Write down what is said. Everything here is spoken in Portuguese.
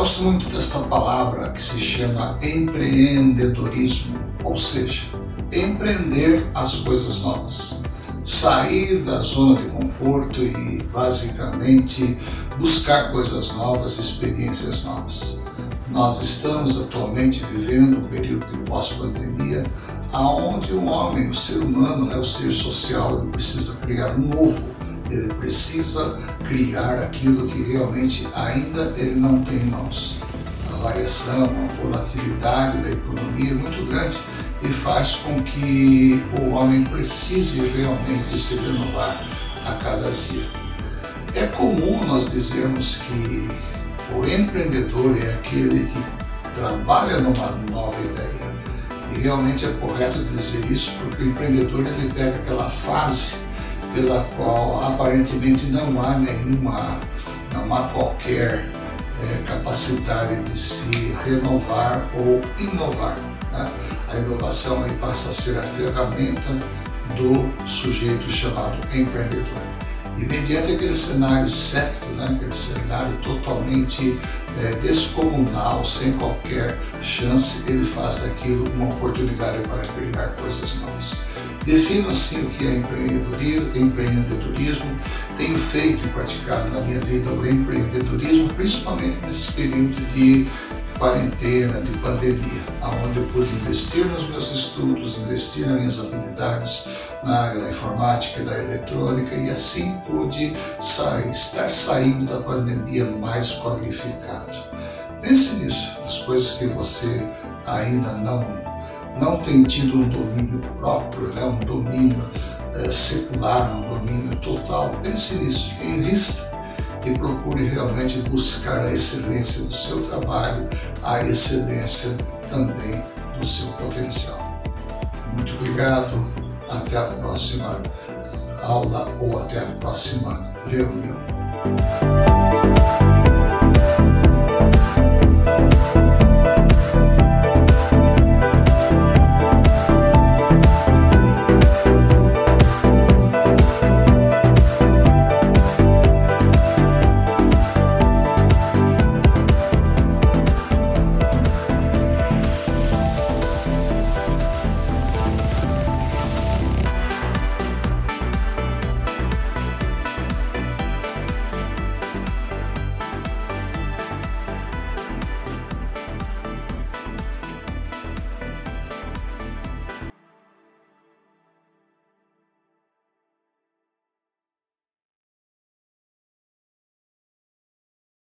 gosto muito desta palavra que se chama empreendedorismo, ou seja, empreender as coisas novas, sair da zona de conforto e basicamente buscar coisas novas, experiências novas. Nós estamos atualmente vivendo um período de pós-pandemia, aonde o homem, o ser humano, né, o ser social, precisa criar um novo ele precisa criar aquilo que realmente ainda ele não tem em mãos. A variação, a volatilidade da economia é muito grande e faz com que o homem precise realmente se renovar a cada dia. É comum nós dizermos que o empreendedor é aquele que trabalha numa nova ideia. E realmente é correto dizer isso porque o empreendedor ele pega aquela fase pela qual aparentemente não há nenhuma, não há qualquer é, capacidade de se renovar ou inovar. Né? A inovação aí passa a ser a ferramenta do sujeito chamado empreendedor. E mediante aquele cenário certo, né, aquele cenário totalmente é, descomunal, sem qualquer chance, ele faz daquilo uma oportunidade para criar coisas novas. Defino assim o que é empreendedorismo. Tenho feito e praticado na minha vida o empreendedorismo, principalmente nesse período de quarentena, de pandemia, onde eu pude investir nos meus estudos, investir nas minhas habilidades na área da informática e da eletrônica e assim pude sair, estar saindo da pandemia mais qualificado. Pense nisso, as coisas que você ainda não não tem tido um domínio próprio, né, um domínio é, secular, um domínio total, pense nisso, invista e procure realmente buscar a excelência do seu trabalho, a excelência também do seu potencial. Muito obrigado, até a próxima aula ou até a próxima reunião.